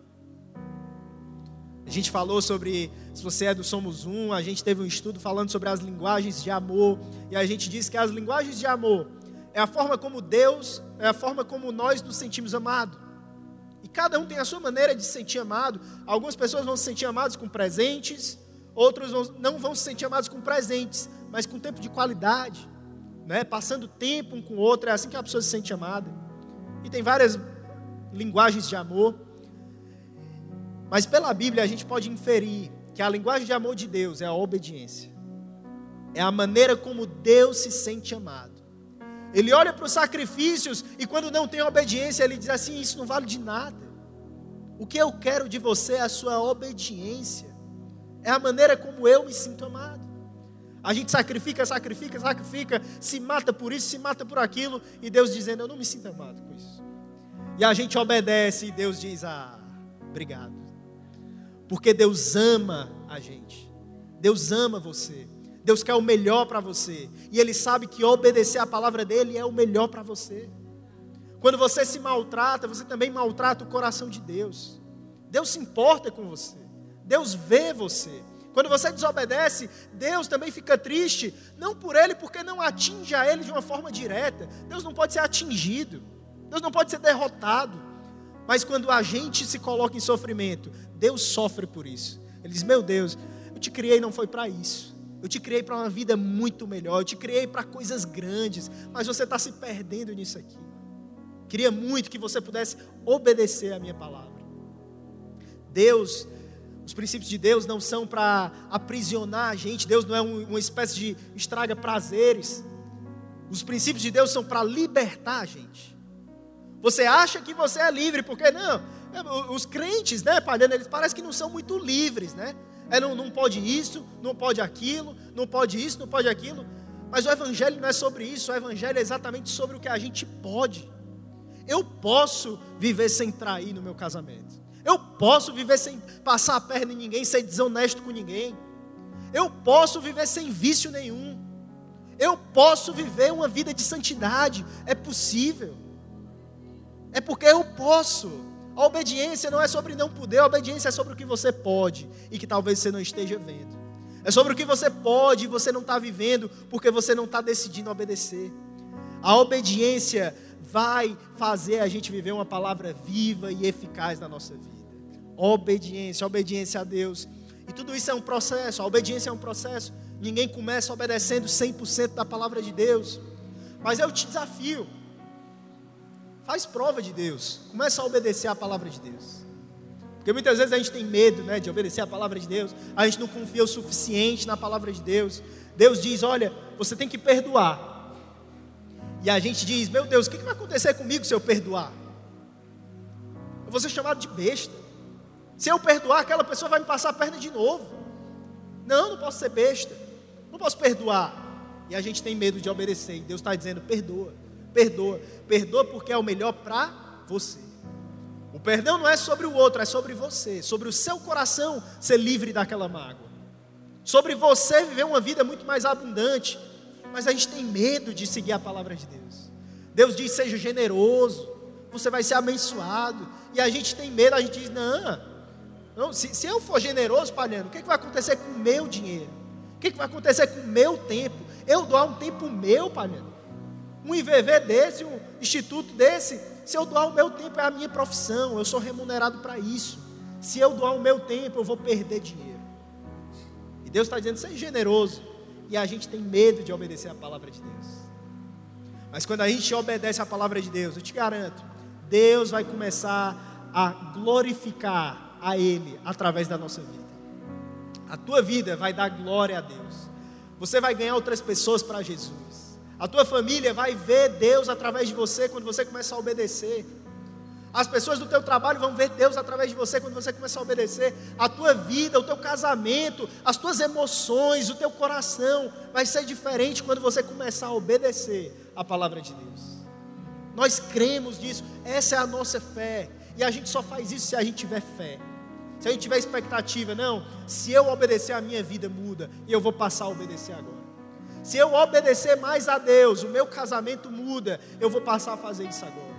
A gente falou sobre, se você é do Somos Um, a gente teve um estudo falando sobre as linguagens de amor, e a gente disse que as linguagens de amor é a forma como Deus, é a forma como nós nos sentimos amados. E cada um tem a sua maneira de se sentir amado. Algumas pessoas vão se sentir amadas com presentes, outros não vão se sentir amados com presentes, mas com tempo de qualidade né, passando tempo um com o outro, é assim que a pessoa se sente amada. E tem várias linguagens de amor. Mas pela Bíblia a gente pode inferir que a linguagem de amor de Deus é a obediência. É a maneira como Deus se sente amado. Ele olha para os sacrifícios e quando não tem obediência, ele diz assim: Isso não vale de nada. O que eu quero de você é a sua obediência. É a maneira como eu me sinto amado. A gente sacrifica, sacrifica, sacrifica, se mata por isso, se mata por aquilo, e Deus dizendo: Eu não me sinto amado com isso. E a gente obedece, e Deus diz: Ah, obrigado. Porque Deus ama a gente, Deus ama você, Deus quer o melhor para você, e Ele sabe que obedecer a palavra dEle é o melhor para você. Quando você se maltrata, você também maltrata o coração de Deus. Deus se importa com você, Deus vê você. Quando você desobedece, Deus também fica triste, não por ele, porque não atinge a ele de uma forma direta. Deus não pode ser atingido, Deus não pode ser derrotado, Mas quando a gente se coloca em sofrimento, Deus sofre por isso. Ele diz: Meu Deus, eu te criei não foi para isso. Eu te criei para uma vida muito melhor. Eu te criei para coisas grandes. Mas você está se perdendo nisso aqui. Queria muito que você pudesse obedecer a minha palavra. Deus, os princípios de Deus não são para aprisionar a gente. Deus não é uma espécie de estraga prazeres. Os princípios de Deus são para libertar a gente. Você acha que você é livre, porque não? Os crentes, né, Palhano, eles parecem que não são muito livres, né? É, não, não pode isso, não pode aquilo, não pode isso, não pode aquilo. Mas o Evangelho não é sobre isso, o Evangelho é exatamente sobre o que a gente pode. Eu posso viver sem trair no meu casamento. Eu posso viver sem passar a perna em ninguém, ser desonesto com ninguém. Eu posso viver sem vício nenhum. Eu posso viver uma vida de santidade. É possível. É porque eu posso. A obediência não é sobre não poder, a obediência é sobre o que você pode e que talvez você não esteja vendo. É sobre o que você pode e você não está vivendo porque você não está decidindo obedecer. A obediência vai fazer a gente viver uma palavra viva e eficaz na nossa vida. Obediência, obediência a Deus. E tudo isso é um processo, a obediência é um processo. Ninguém começa obedecendo 100% da palavra de Deus. Mas eu te desafio Faz prova de Deus. Começa a obedecer a palavra de Deus. Porque muitas vezes a gente tem medo né, de obedecer a palavra de Deus. A gente não confia o suficiente na palavra de Deus. Deus diz: olha, você tem que perdoar. E a gente diz: meu Deus, o que vai acontecer comigo se eu perdoar? Eu vou ser chamado de besta. Se eu perdoar, aquela pessoa vai me passar a perna de novo. Não, não posso ser besta. Não posso perdoar. E a gente tem medo de obedecer. E Deus está dizendo: perdoa perdoa. Perdoa porque é o melhor para você. O perdão não é sobre o outro, é sobre você, sobre o seu coração ser livre daquela mágoa. Sobre você viver uma vida muito mais abundante. Mas a gente tem medo de seguir a palavra de Deus. Deus diz: seja generoso, você vai ser abençoado. E a gente tem medo, a gente diz: não, não se, se eu for generoso, Palhando, o que, que vai acontecer com o meu dinheiro? O que, que vai acontecer com o meu tempo? Eu doar um tempo meu, Palhando um IVV desse, um instituto desse, se eu doar o meu tempo, é a minha profissão, eu sou remunerado para isso. Se eu doar o meu tempo, eu vou perder dinheiro. E Deus está dizendo, seja generoso. E a gente tem medo de obedecer a palavra de Deus. Mas quando a gente obedece a palavra de Deus, eu te garanto, Deus vai começar a glorificar a Ele através da nossa vida. A tua vida vai dar glória a Deus. Você vai ganhar outras pessoas para Jesus. A tua família vai ver Deus através de você quando você começa a obedecer. As pessoas do teu trabalho vão ver Deus através de você quando você começar a obedecer. A tua vida, o teu casamento, as tuas emoções, o teu coração vai ser diferente quando você começar a obedecer a palavra de Deus. Nós cremos nisso, essa é a nossa fé. E a gente só faz isso se a gente tiver fé. Se a gente tiver expectativa, não, se eu obedecer a minha vida muda e eu vou passar a obedecer agora. Se eu obedecer mais a Deus, o meu casamento muda, eu vou passar a fazer isso agora.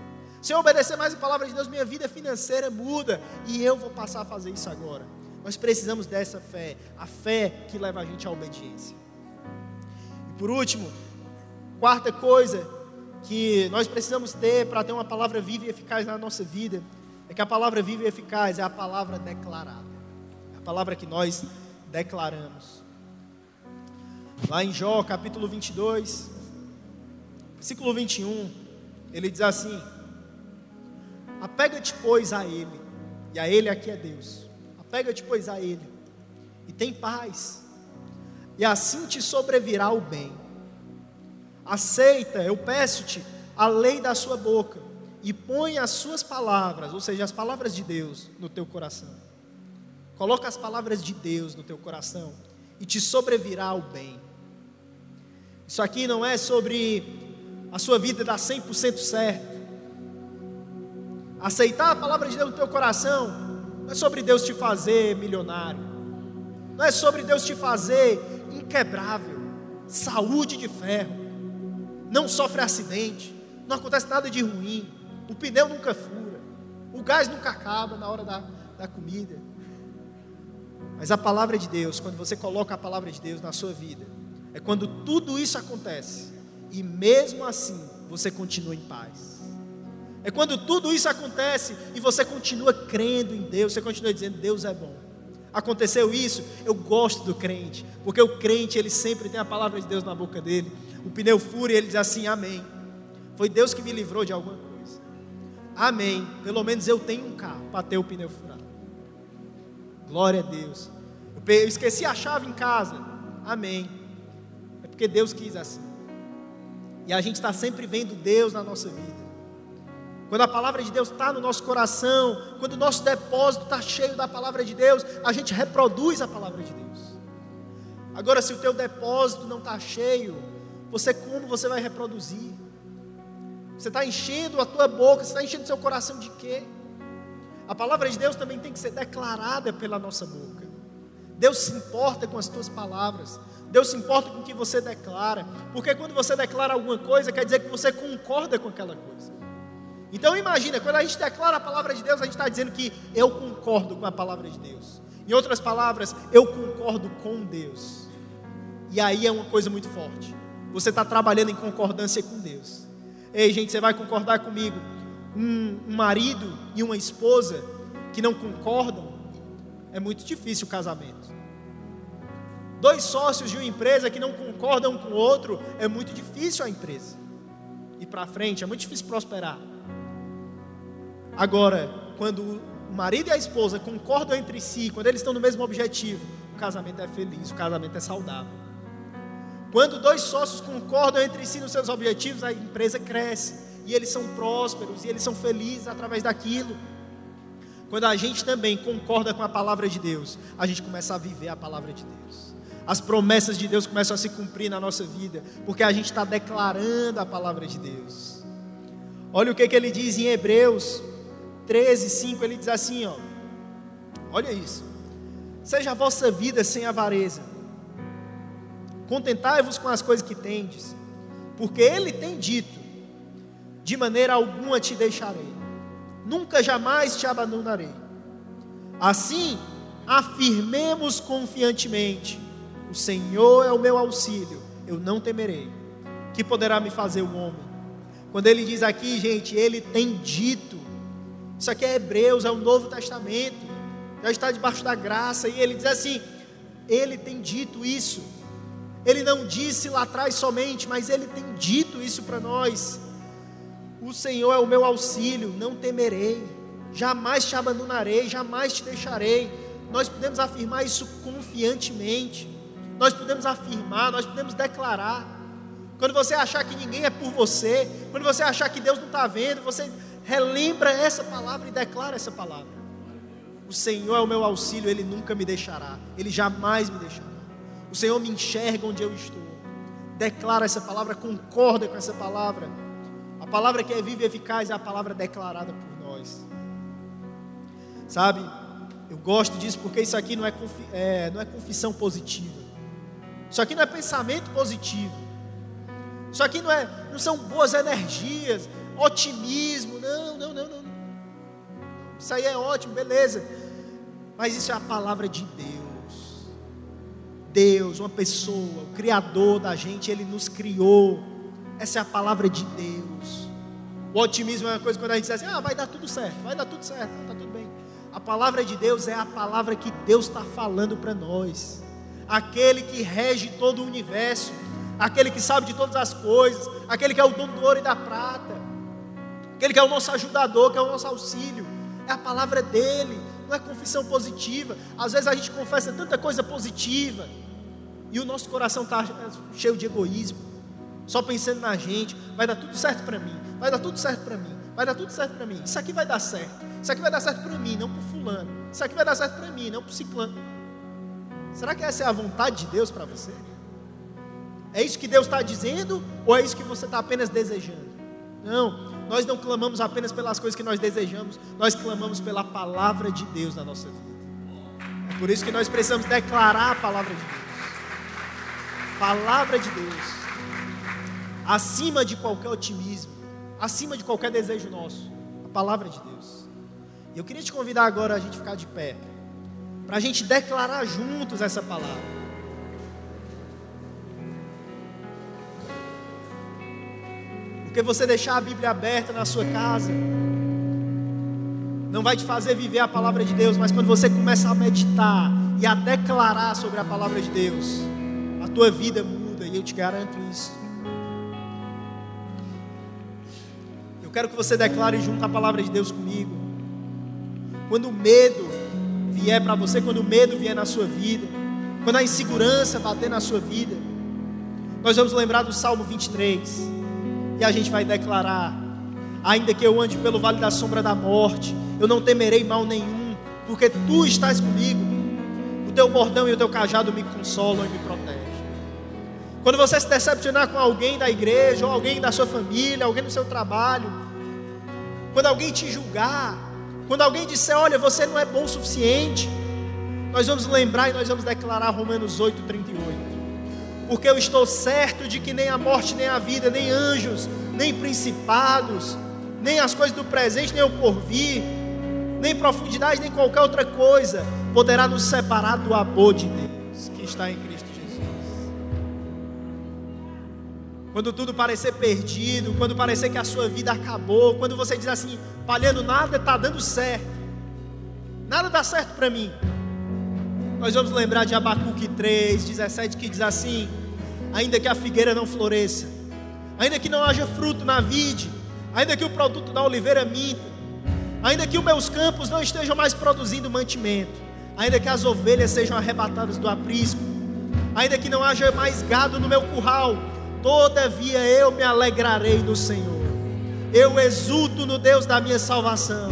Se eu obedecer mais a palavra de Deus, minha vida financeira muda e eu vou passar a fazer isso agora. Nós precisamos dessa fé, a fé que leva a gente à obediência. E por último, quarta coisa que nós precisamos ter para ter uma palavra viva e eficaz na nossa vida, é que a palavra viva e eficaz é a palavra declarada. É a palavra que nós declaramos. Lá em Jó, capítulo 22, versículo 21, ele diz assim: Apega-te, pois, a Ele, e a Ele aqui é Deus. Apega-te, pois, a Ele, e tem paz, e assim te sobrevirá o bem. Aceita, eu peço-te, a lei da sua boca, e põe as suas palavras, ou seja, as palavras de Deus, no teu coração. Coloca as palavras de Deus no teu coração, e te sobrevirá o bem. Isso aqui não é sobre a sua vida dar 100% certo. Aceitar a palavra de Deus no teu coração não é sobre Deus te fazer milionário. Não é sobre Deus te fazer inquebrável, saúde de ferro. Não sofre acidente, não acontece nada de ruim. O pneu nunca fura, o gás nunca acaba na hora da, da comida. Mas a palavra de Deus, quando você coloca a palavra de Deus na sua vida, é quando tudo isso acontece e mesmo assim você continua em paz. É quando tudo isso acontece e você continua crendo em Deus, você continua dizendo: Deus é bom. Aconteceu isso, eu gosto do crente, porque o crente ele sempre tem a palavra de Deus na boca dele. O pneu fúria, ele diz assim: Amém. Foi Deus que me livrou de alguma coisa. Amém. Pelo menos eu tenho um carro para ter o pneu furado. Glória a Deus. Eu esqueci a chave em casa. Amém. É porque Deus quis assim. E a gente está sempre vendo Deus na nossa vida. Quando a palavra de Deus está no nosso coração, quando o nosso depósito está cheio da palavra de Deus, a gente reproduz a palavra de Deus. Agora, se o teu depósito não está cheio, você como você vai reproduzir? Você está enchendo a tua boca, você está enchendo o seu coração de quê? A palavra de Deus também tem que ser declarada pela nossa boca. Deus se importa com as tuas palavras. Deus se importa com o que você declara. Porque quando você declara alguma coisa, quer dizer que você concorda com aquela coisa. Então imagina, quando a gente declara a palavra de Deus, a gente está dizendo que eu concordo com a palavra de Deus. Em outras palavras, eu concordo com Deus. E aí é uma coisa muito forte. Você está trabalhando em concordância com Deus. Ei, gente, você vai concordar comigo? Um, um marido e uma esposa que não concordam, é muito difícil o casamento. Dois sócios de uma empresa que não concordam com o outro, é muito difícil a empresa ir para frente, é muito difícil prosperar. Agora, quando o marido e a esposa concordam entre si, quando eles estão no mesmo objetivo, o casamento é feliz, o casamento é saudável. Quando dois sócios concordam entre si nos seus objetivos, a empresa cresce, e eles são prósperos, e eles são felizes através daquilo. Quando a gente também concorda com a palavra de Deus, a gente começa a viver a palavra de Deus. As promessas de Deus começam a se cumprir na nossa vida, porque a gente está declarando a palavra de Deus. Olha o que, que ele diz em Hebreus 13, 5, ele diz assim: ó, olha isso. Seja a vossa vida sem avareza, contentai-vos com as coisas que tendes, porque ele tem dito: de maneira alguma te deixarei, nunca jamais te abandonarei. Assim, afirmemos confiantemente: o Senhor é o meu auxílio, eu não temerei. Que poderá me fazer o homem? Quando ele diz aqui, gente, ele tem dito, isso aqui é Hebreus, é o Novo Testamento. Já está debaixo da graça. E ele diz assim: Ele tem dito isso. Ele não disse lá atrás somente, mas ele tem dito isso para nós. O Senhor é o meu auxílio, não temerei. Jamais te abandonarei, jamais te deixarei. Nós podemos afirmar isso confiantemente. Nós podemos afirmar, nós podemos declarar. Quando você achar que ninguém é por você, quando você achar que Deus não está vendo, você relembra essa palavra e declara essa palavra. O Senhor é o meu auxílio, Ele nunca me deixará, Ele jamais me deixará. O Senhor me enxerga onde eu estou. Declara essa palavra, concorda com essa palavra. A palavra que é viva e eficaz é a palavra declarada por nós. Sabe, eu gosto disso porque isso aqui não é, é, não é confissão positiva. Isso aqui não é pensamento positivo. Isso aqui não, é, não são boas energias, otimismo. Não, não, não, não. Isso aí é ótimo, beleza. Mas isso é a palavra de Deus. Deus, uma pessoa, o Criador da gente, Ele nos criou. Essa é a palavra de Deus. O otimismo é uma coisa quando a gente diz assim: ah, vai dar tudo certo, vai dar tudo certo, está tudo bem. A palavra de Deus é a palavra que Deus está falando para nós. Aquele que rege todo o universo, aquele que sabe de todas as coisas, aquele que é o dono do ouro e da prata, aquele que é o nosso ajudador, que é o nosso auxílio, é a palavra dele, não é confissão positiva. Às vezes a gente confessa tanta coisa positiva e o nosso coração está cheio de egoísmo, só pensando na gente. Vai dar tudo certo para mim, vai dar tudo certo para mim, vai dar tudo certo para mim. Isso aqui vai dar certo, isso aqui vai dar certo para mim, não para fulano. Isso aqui vai dar certo para mim, não para ciclano. Será que essa é a vontade de Deus para você? É isso que Deus está dizendo ou é isso que você está apenas desejando? Não, nós não clamamos apenas pelas coisas que nós desejamos, nós clamamos pela palavra de Deus na nossa vida. É por isso que nós precisamos declarar a palavra de Deus. Palavra de Deus. Acima de qualquer otimismo, acima de qualquer desejo nosso, a palavra de Deus. E eu queria te convidar agora a gente ficar de pé, para a gente declarar juntos essa palavra. Porque você deixar a Bíblia aberta na sua casa não vai te fazer viver a palavra de Deus, mas quando você começa a meditar e a declarar sobre a palavra de Deus, a tua vida muda e eu te garanto isso. Eu quero que você declare junto a palavra de Deus comigo. Quando o medo vier para você, quando o medo vier na sua vida, quando a insegurança bater na sua vida, nós vamos lembrar do Salmo 23 e a gente vai declarar: ainda que eu ande pelo vale da sombra da morte, eu não temerei mal nenhum, porque tu estás comigo. O teu bordão e o teu cajado me consolam e me protegem. Quando você se decepcionar com alguém da igreja, ou alguém da sua família, alguém do seu trabalho, quando alguém te julgar, quando alguém disser, olha, você não é bom o suficiente, nós vamos lembrar e nós vamos declarar Romanos 8, 38. Porque eu estou certo de que nem a morte, nem a vida, nem anjos, nem principados, nem as coisas do presente, nem o porvir, nem profundidade, nem qualquer outra coisa poderá nos separar do amor de Deus que está em Cristo Jesus. Quando tudo parecer perdido, quando parecer que a sua vida acabou, quando você diz assim, palhando nada está dando certo, nada dá certo para mim. Nós vamos lembrar de Abacuque 3, 17, que diz assim: Ainda que a figueira não floresça, ainda que não haja fruto na vide, ainda que o produto da oliveira minta, ainda que os meus campos não estejam mais produzindo mantimento, ainda que as ovelhas sejam arrebatadas do aprisco, ainda que não haja mais gado no meu curral, todavia eu me alegrarei no Senhor, eu exulto no Deus da minha salvação.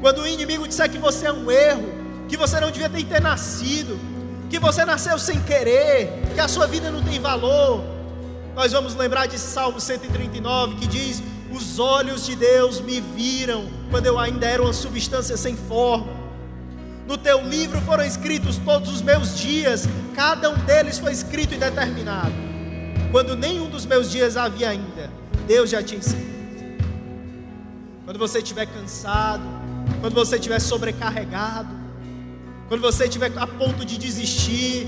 Quando o inimigo disser que você é um erro, que você não devia ter nascido, que você nasceu sem querer, que a sua vida não tem valor. Nós vamos lembrar de Salmo 139 que diz: Os olhos de Deus me viram quando eu ainda era uma substância sem forma. No teu livro foram escritos todos os meus dias, cada um deles foi escrito e determinado. Quando nenhum dos meus dias havia ainda, Deus já tinha escrito. Quando você estiver cansado, quando você estiver sobrecarregado, quando você estiver a ponto de desistir,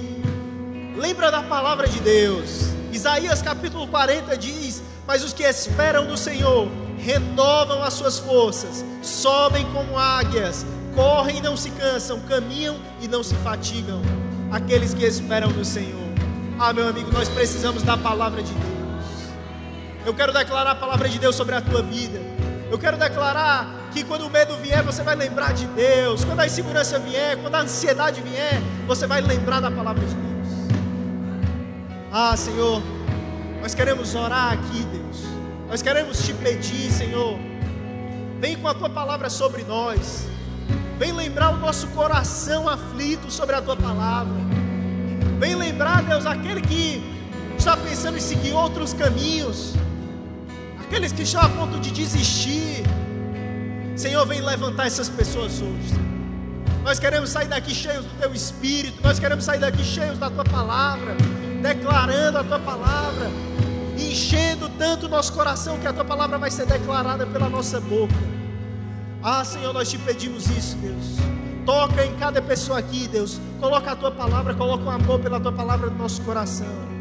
lembra da palavra de Deus. Isaías capítulo 40 diz: Mas os que esperam no Senhor renovam as suas forças, sobem como águias, correm e não se cansam, caminham e não se fatigam. Aqueles que esperam no Senhor. Ah, meu amigo, nós precisamos da palavra de Deus. Eu quero declarar a palavra de Deus sobre a tua vida. Eu quero declarar que quando o medo vier, você vai lembrar de Deus. Quando a insegurança vier, quando a ansiedade vier, você vai lembrar da palavra de Deus. Ah, Senhor, nós queremos orar aqui, Deus. Nós queremos te pedir, Senhor. Vem com a tua palavra sobre nós. Vem lembrar o nosso coração aflito sobre a tua palavra. Vem lembrar, Deus, aquele que está pensando em seguir outros caminhos. Aqueles que estão a ponto de desistir Senhor, vem levantar essas pessoas hoje. Nós queremos sair daqui cheios do Teu Espírito, nós queremos sair daqui cheios da Tua palavra, declarando a Tua palavra, enchendo tanto o nosso coração que a Tua palavra vai ser declarada pela nossa boca. Ah, Senhor, nós te pedimos isso, Deus. Toca em cada pessoa aqui, Deus. Coloca a Tua palavra, coloca o amor pela Tua palavra no nosso coração.